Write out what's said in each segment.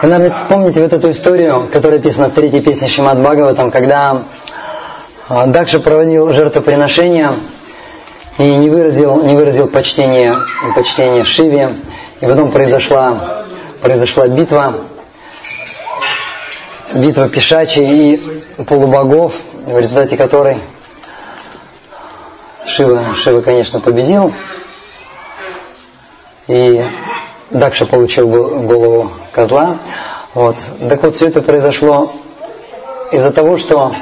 Вы, наверное, помните вот эту историю, которая описана в третьей песне Шимат Бхагаватам, когда а, Дакша проводил жертвоприношение и не выразил, не выразил почтение, почтение Шиве, и потом произошла, произошла битва, битва Пишачи и полубогов, в результате которой Шива, Шива, конечно, победил, и Дакша получил голову козла. Вот. Так вот, все это произошло из-за того, что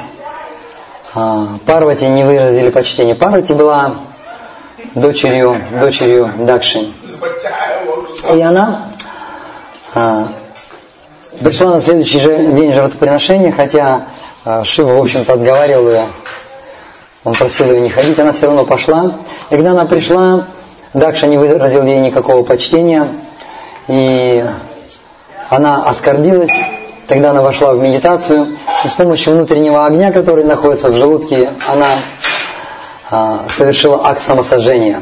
а, Парвати не выразили почтение. Парвати была дочерью, дочерью Дакши. И она а, пришла на следующий же день жертвоприношения, хотя а, Шива, в общем-то, отговаривал ее. Он просил ее не ходить, она все равно пошла. И когда она пришла, Дакша не выразил ей никакого почтения. И она оскорбилась, тогда она вошла в медитацию, и с помощью внутреннего огня, который находится в желудке, она а, совершила акт самосожжения.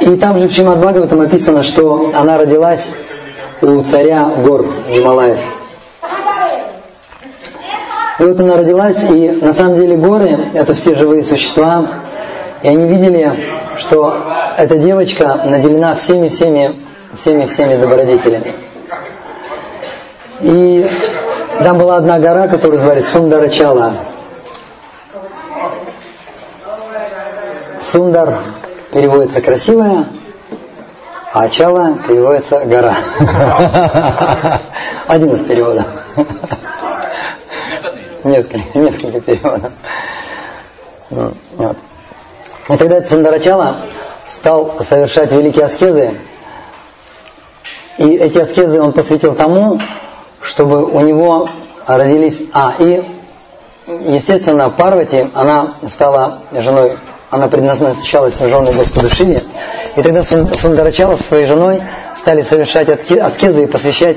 И там же в Чимад там описано, что она родилась у царя гор Гималаев. И вот она родилась, и на самом деле горы – это все живые существа, и они видели, что эта девочка наделена всеми-всеми всеми-всеми добродетелями. И там была одна гора, которую звали Сундарачала. Сундар переводится красивая, а Чала переводится гора. Один из переводов. Несколько, несколько переводов. Вот. И тогда Сундарачала стал совершать великие аскезы, и эти аскезы он посвятил тому, чтобы у него родились... А, и, естественно, Парвати, она стала женой, она предназначалась на жены Господу Шиве. И тогда Сундарачала со своей женой стали совершать аскезы и посвящать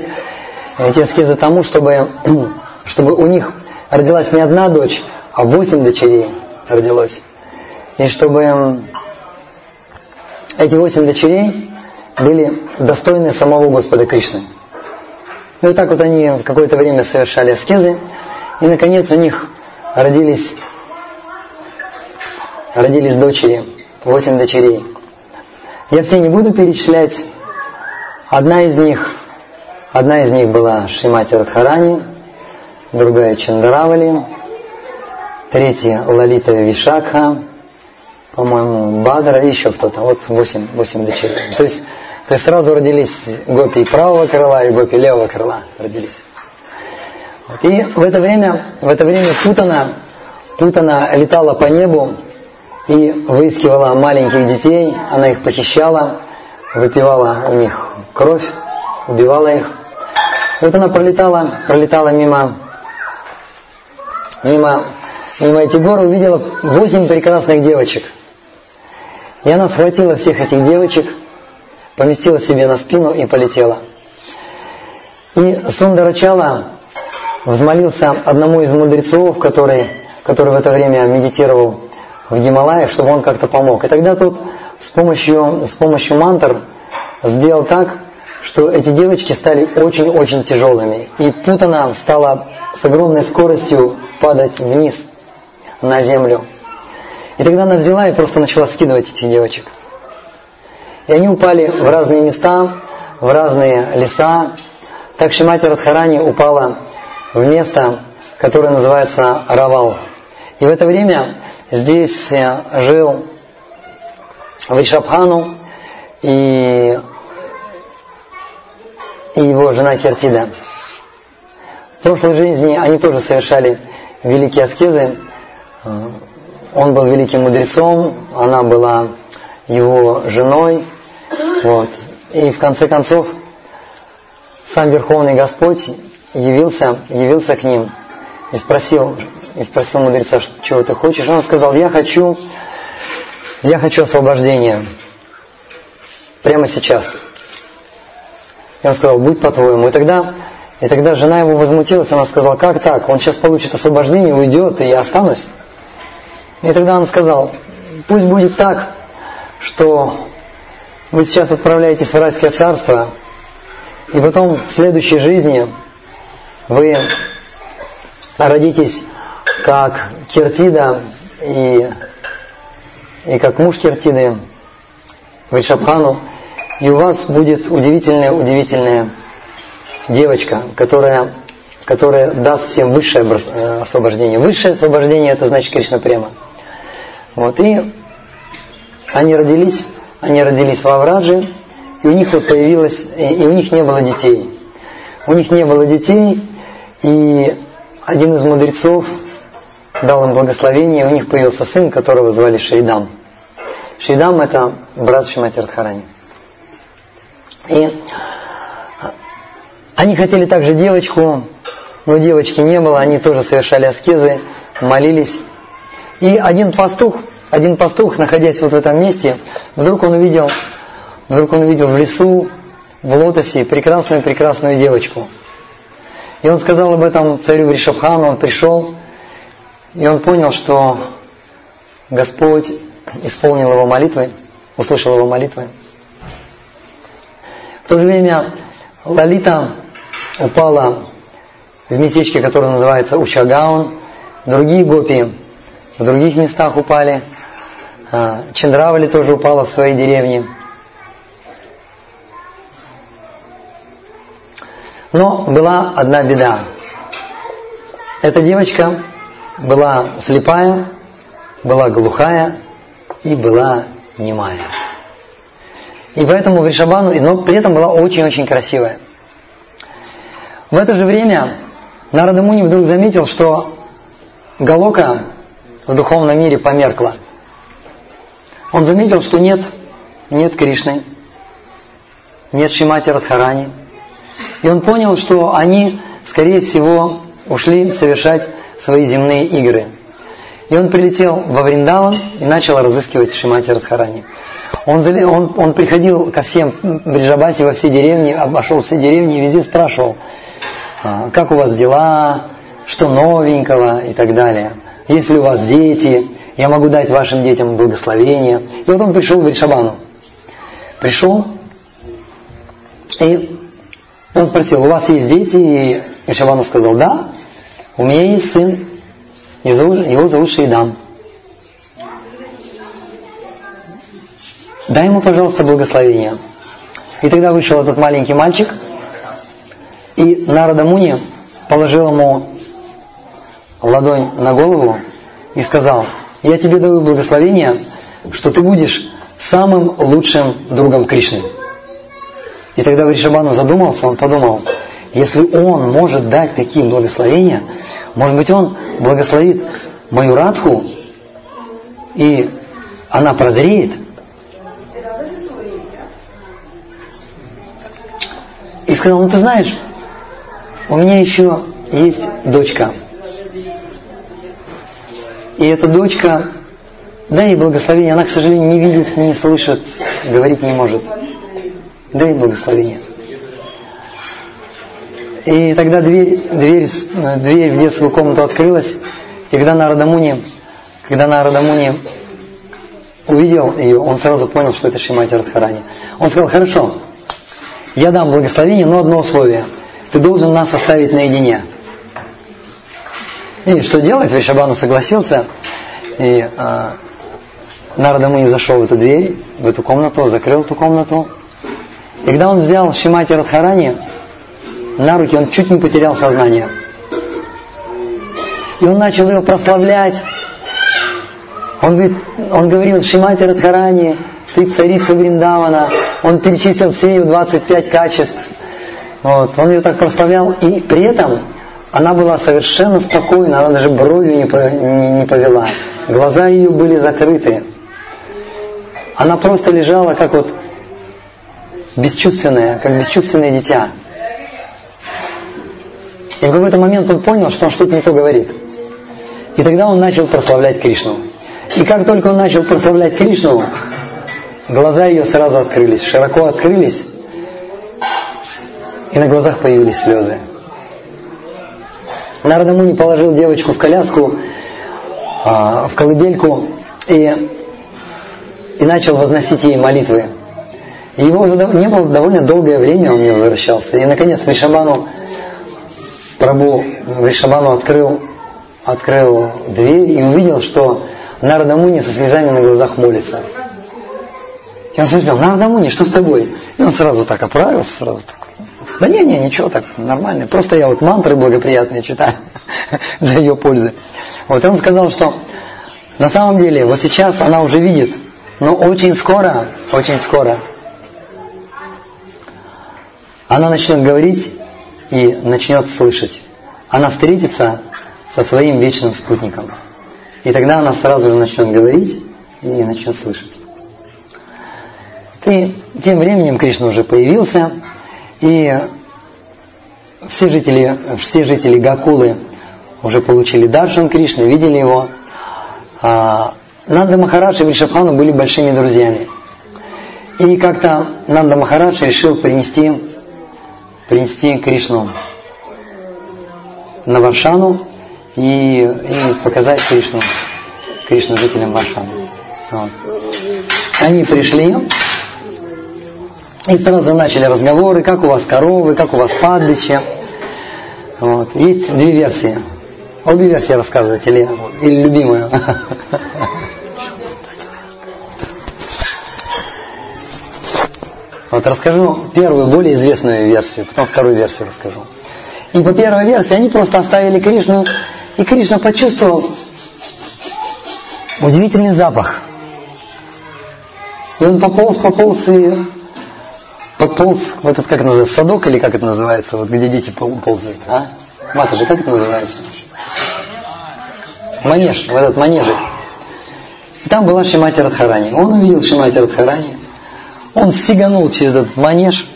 эти аскезы тому, чтобы, чтобы у них родилась не одна дочь, а восемь дочерей родилось. И чтобы эти восемь дочерей были достойны самого Господа Кришны. И вот так вот они какое-то время совершали аскезы, и наконец у них родились, родились дочери, восемь дочерей. Я все не буду перечислять. Одна из них, одна из них была Шримати Радхарани, другая Чандаравали, третья Лалита Вишакха, по-моему, Бадра и еще кто-то. Вот восемь, восемь дочерей. То есть то есть сразу родились гопи правого крыла и гопи левого крыла родились. И в это время, в это время Путана, Путана летала по небу и выискивала маленьких детей, она их похищала, выпивала у них кровь, убивала их. Вот она пролетала, пролетала мимо, мимо, мимо этих гор, увидела восемь прекрасных девочек. И она схватила всех этих девочек – поместила себе на спину и полетела. И Сундарачала взмолился одному из мудрецов, который, который в это время медитировал в Гималае, чтобы он как-то помог. И тогда тот с помощью, с помощью мантр сделал так, что эти девочки стали очень-очень тяжелыми. И Путана стала с огромной скоростью падать вниз на землю. И тогда она взяла и просто начала скидывать этих девочек. И они упали в разные места, в разные леса. Так Шимати Радхарани упала в место, которое называется Равал. И в это время здесь э, жил Вишабхану и, и его жена Кертида. В прошлой жизни они тоже совершали великие аскезы. Он был великим мудрецом, она была его женой. Вот. И в конце концов сам Верховный Господь явился, явился к ним и спросил, и спросил мудреца, чего ты хочешь. Он сказал, я хочу, я хочу освобождения прямо сейчас. И он сказал, будь по-твоему. И тогда, и тогда жена его возмутилась, она сказала, как так? Он сейчас получит освобождение, уйдет, и я останусь. И тогда он сказал, пусть будет так, что вы сейчас отправляетесь в райское царство, И потом в следующей жизни вы родитесь как Киртида и, и как муж Киртиды Вайшабхану, и у вас будет удивительная-удивительная девочка, которая, которая даст всем высшее э, освобождение. Высшее освобождение это значит Кришна Према. Вот, и они родились, они родились в Аврадже, и у них вот появилось, и у них не было детей. У них не было детей, и один из мудрецов дал им благословение, и у них появился сын, которого звали Шейдам. Шейдам это брат Шимати Радхарани. И они хотели также девочку, но девочки не было, они тоже совершали аскезы, молились. И один пастух, один пастух, находясь вот в этом месте, вдруг он увидел, вдруг он увидел в лесу, в лотосе прекрасную-прекрасную девочку. И он сказал об этом царю Вришабхану, он пришел, и он понял, что Господь исполнил его молитвы, услышал его молитвы. В то же время Лалита упала в местечке, которое называется Учагаун. Другие гопи в других местах упали. А, Чендравали тоже упала в своей деревне. Но была одна беда. Эта девочка была слепая, была глухая и была немая. И поэтому Вришабану, но при этом была очень-очень красивая. В это же время Нарада Муни вдруг заметил, что Галока в духовном мире померкла. Он заметил, что нет, нет Кришны, нет Шимати Радхарани. И он понял, что они, скорее всего, ушли совершать свои земные игры. И он прилетел во Вриндаван и начал разыскивать Шимати Радхарани. Он, он, он приходил ко всем Бриджабасе, во все деревни, обошел все деревни и везде спрашивал – а, как у вас дела, что новенького и так далее. Есть ли у вас дети, я могу дать вашим детям благословение. И вот он пришел к Шабану. Пришел, и он спросил, у вас есть дети? И Шабану сказал, да, у меня есть сын, его зовут Шейдам. Дай ему, пожалуйста, благословение. И тогда вышел этот маленький мальчик – и Нарада Муни положил ему ладонь на голову и сказал, я тебе даю благословение, что ты будешь самым лучшим другом Кришны. И тогда Вришабану задумался, он подумал, если он может дать такие благословения, может быть он благословит мою Радху, и она прозреет. И сказал, ну ты знаешь, у меня еще есть дочка. И эта дочка, дай ей благословение, она, к сожалению, не видит, не слышит, говорить не может. Дай ей благословение. И тогда дверь, дверь, дверь в детскую комнату открылась, и когда Нарадамуни, когда Нарадамуни увидел ее, он сразу понял, что это Шимати Радхарани. Он сказал, хорошо, я дам благословение, но одно условие – ты должен нас оставить наедине. И что делать? Вишабану согласился, и э, а, Нарада не зашел в эту дверь, в эту комнату, закрыл эту комнату. И когда он взял Шимати Радхарани на руки, он чуть не потерял сознание. И он начал его прославлять. Он, говорит, он говорил, Шимати Радхарани, ты царица Вриндавана. Он перечислил все ее 25 качеств. Вот, он ее так прославлял, и при этом она была совершенно спокойна, она даже бровью не, повела. Глаза ее были закрыты. Она просто лежала как вот бесчувственная, как бесчувственное дитя. И в какой-то момент он понял, что он что-то не то говорит. И тогда он начал прославлять Кришну. И как только он начал прославлять Кришну, глаза ее сразу открылись, широко открылись, и на глазах появились слезы. Нарада Муни положил девочку в коляску, а, в колыбельку и, и начал возносить ей молитвы. Его уже не было довольно долгое время, он не возвращался. И наконец Вишабану, Прабу Вишабану открыл, открыл дверь и увидел, что Нарада Муни со слезами на глазах молится. И он спросил, Нарада Муни, что с тобой? И он сразу так оправился, сразу так. Да не, не, ничего так, нормально. Просто я вот мантры благоприятные читаю для ее пользы. Вот, он сказал, что на самом деле вот сейчас она уже видит, но очень скоро, очень скоро она начнет говорить и начнет слышать. Она встретится со своим вечным спутником. И тогда она сразу же начнет говорить и начнет слышать. И тем временем Кришна уже появился, и все жители, все жители Гакулы уже получили даршан Кришны, видели его. А, Нанда Махарадж и Вришабхану были большими друзьями. И как-то Нанда Махарадж решил принести, принести Кришну на Варшану и, и показать Кришну, Кришну жителям Варшаны. Вот. Они пришли, и сразу начали разговоры, как у вас коровы, как у вас падбище. Вот. Есть две версии. Обе версии рассказывать или, или любимую? Вот расскажу первую, более известную версию, потом вторую версию расскажу. И по первой версии они просто оставили Кришну, и Кришна почувствовал удивительный запах. И он пополз, пополз и подполз в этот, как называется, садок или как это называется, вот где дети ползают, а? Матушка, как это называется? Манеж, в этот манежик. И там была Шимати Радхарани. Он увидел Шимати Радхарани. Он сиганул через этот манеж.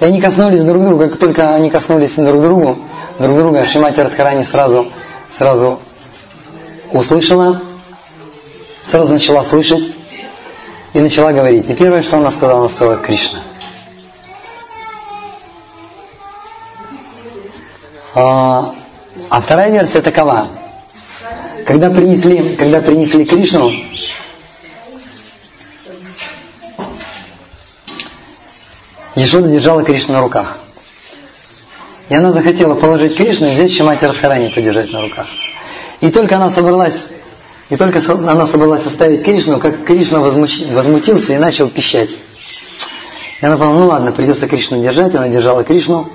И они коснулись друг друга. Как только они коснулись друг другу, друг друга, Шимати Радхарани сразу, сразу услышала, сразу начала слышать и начала говорить. И первое, что она сказала, она сказала Кришна. А, а вторая версия такова. Когда принесли, когда принесли Кришну, Ешода держала Кришну на руках. И она захотела положить Кришну и взять Шимати Радхарани подержать на руках. И только она собралась и только она собралась оставить Кришну, как Кришна возмутился и начал пищать. И она подумала, ну ладно, придется Кришну держать. Она держала Кришну.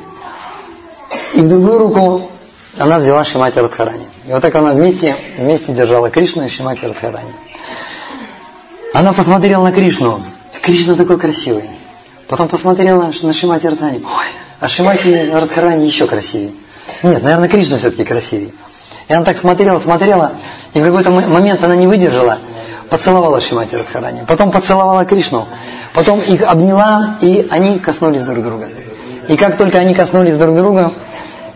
И другую руку она взяла Шимати Радхарани. И вот так она вместе, вместе держала Кришну и Шимати Радхарани. Она посмотрела на Кришну. Кришна такой красивый. Потом посмотрела на Шимати Радхарани. Ой, а Шимати Радхарани еще красивее. Нет, наверное, Кришна все-таки красивее. И она так смотрела, смотрела, и в какой-то момент она не выдержала, поцеловала Шимати Радхарани, потом поцеловала Кришну, потом их обняла, и они коснулись друг друга. И как только они коснулись друг друга,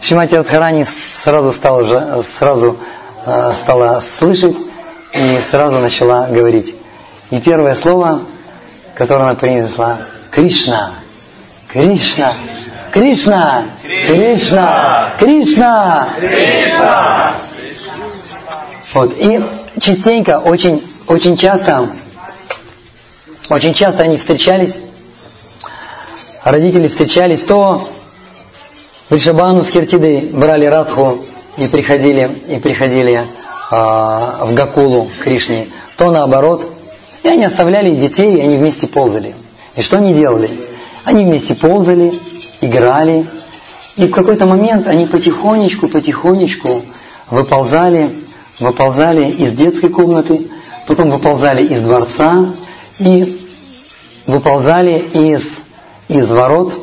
Шимати Радхарани сразу стала, сразу, э, стала слышать и сразу начала говорить. И первое слово, которое она произнесла, Кришна, Кришна, Кришна, Кришна, Кришна, Кришна. Вот. И частенько, очень, очень часто, очень часто они встречались, родители встречались, то Вришабану с Киртидой брали Радху и приходили, и приходили э, в Гакулу Кришне, то наоборот. И они оставляли детей, и они вместе ползали. И что они делали? Они вместе ползали, играли, и в какой-то момент они потихонечку, потихонечку выползали, выползали из детской комнаты, потом выползали из дворца и выползали из, из ворот,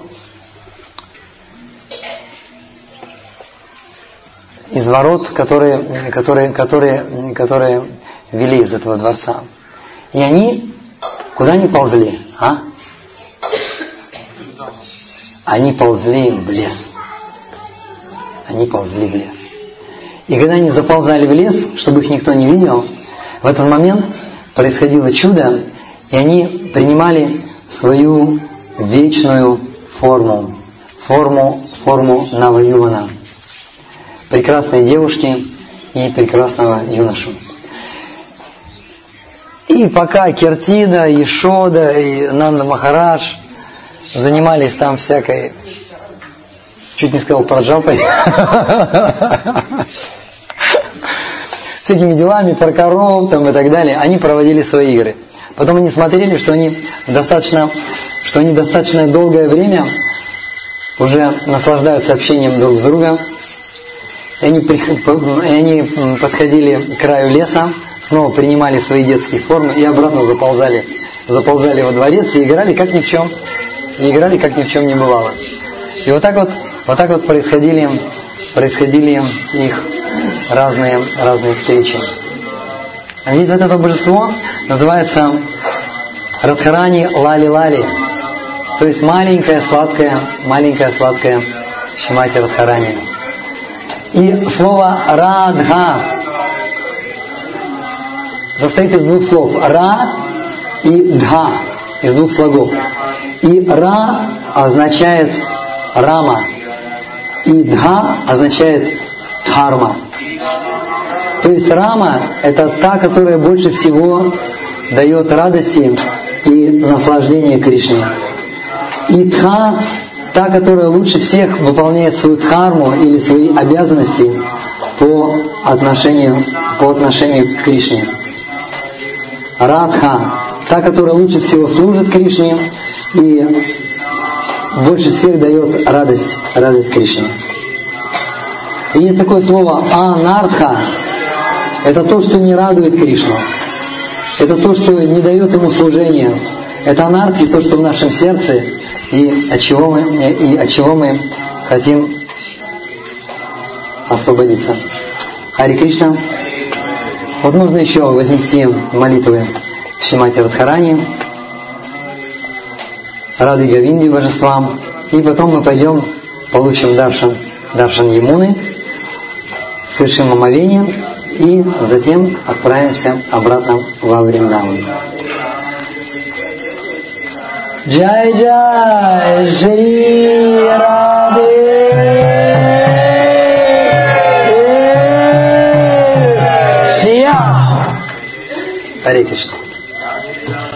из ворот, которые, которые, которые, которые вели из этого дворца. И они куда они ползли, а? Они ползли в лес. Они ползли в лес. И когда они заползали в лес, чтобы их никто не видел, в этот момент происходило чудо, и они принимали свою вечную форму, форму, форму Наваювана, прекрасной девушки и прекрасного юношу. И пока Кертида, и и Нанда Махарадж занимались там всякой, чуть не сказал про джампой, всякими делами про там и так далее, они проводили свои игры. Потом они смотрели, что они достаточно, что они достаточно долгое время уже наслаждаются общением друг с другом. И они, и они подходили к краю леса, снова принимали свои детские формы и обратно заползали, заползали во дворец и играли как ни в чем, и играли как ни в чем не бывало. И вот так вот, вот так вот происходили, происходили их разные, разные встречи. А здесь вот это божество называется Радхарани Лали-Лали. То есть маленькая сладкая, маленькая сладкая Шимати Радхарани. И слово Радха состоит из двух слов. Ра и Дха, из двух слогов. И Ра означает Рама, и Дха означает Дхарма. То есть Рама – это та, которая больше всего дает радости и наслаждение Кришне. И Дха – та, которая лучше всех выполняет свою дхарму или свои обязанности по отношению, по отношению к Кришне. Радха, та, которая лучше всего служит Кришне и больше всех дает радость, радость Кришне. И есть такое слово анарха, это то, что не радует Кришну. Это то, что не дает ему служения. Это анархия, то, что в нашем сердце, и от чего мы, и от чего мы хотим освободиться. Хари Кришна. Вот нужно еще вознести молитвы Шимати Радхарани, Рады Гавинди божествам, и потом мы пойдем, получим Даршан, Даршан Емуны, совершим омовение, и затем отправимся обратно во Вриндаван. Джай Джай Шри Радhe Харе Кришна.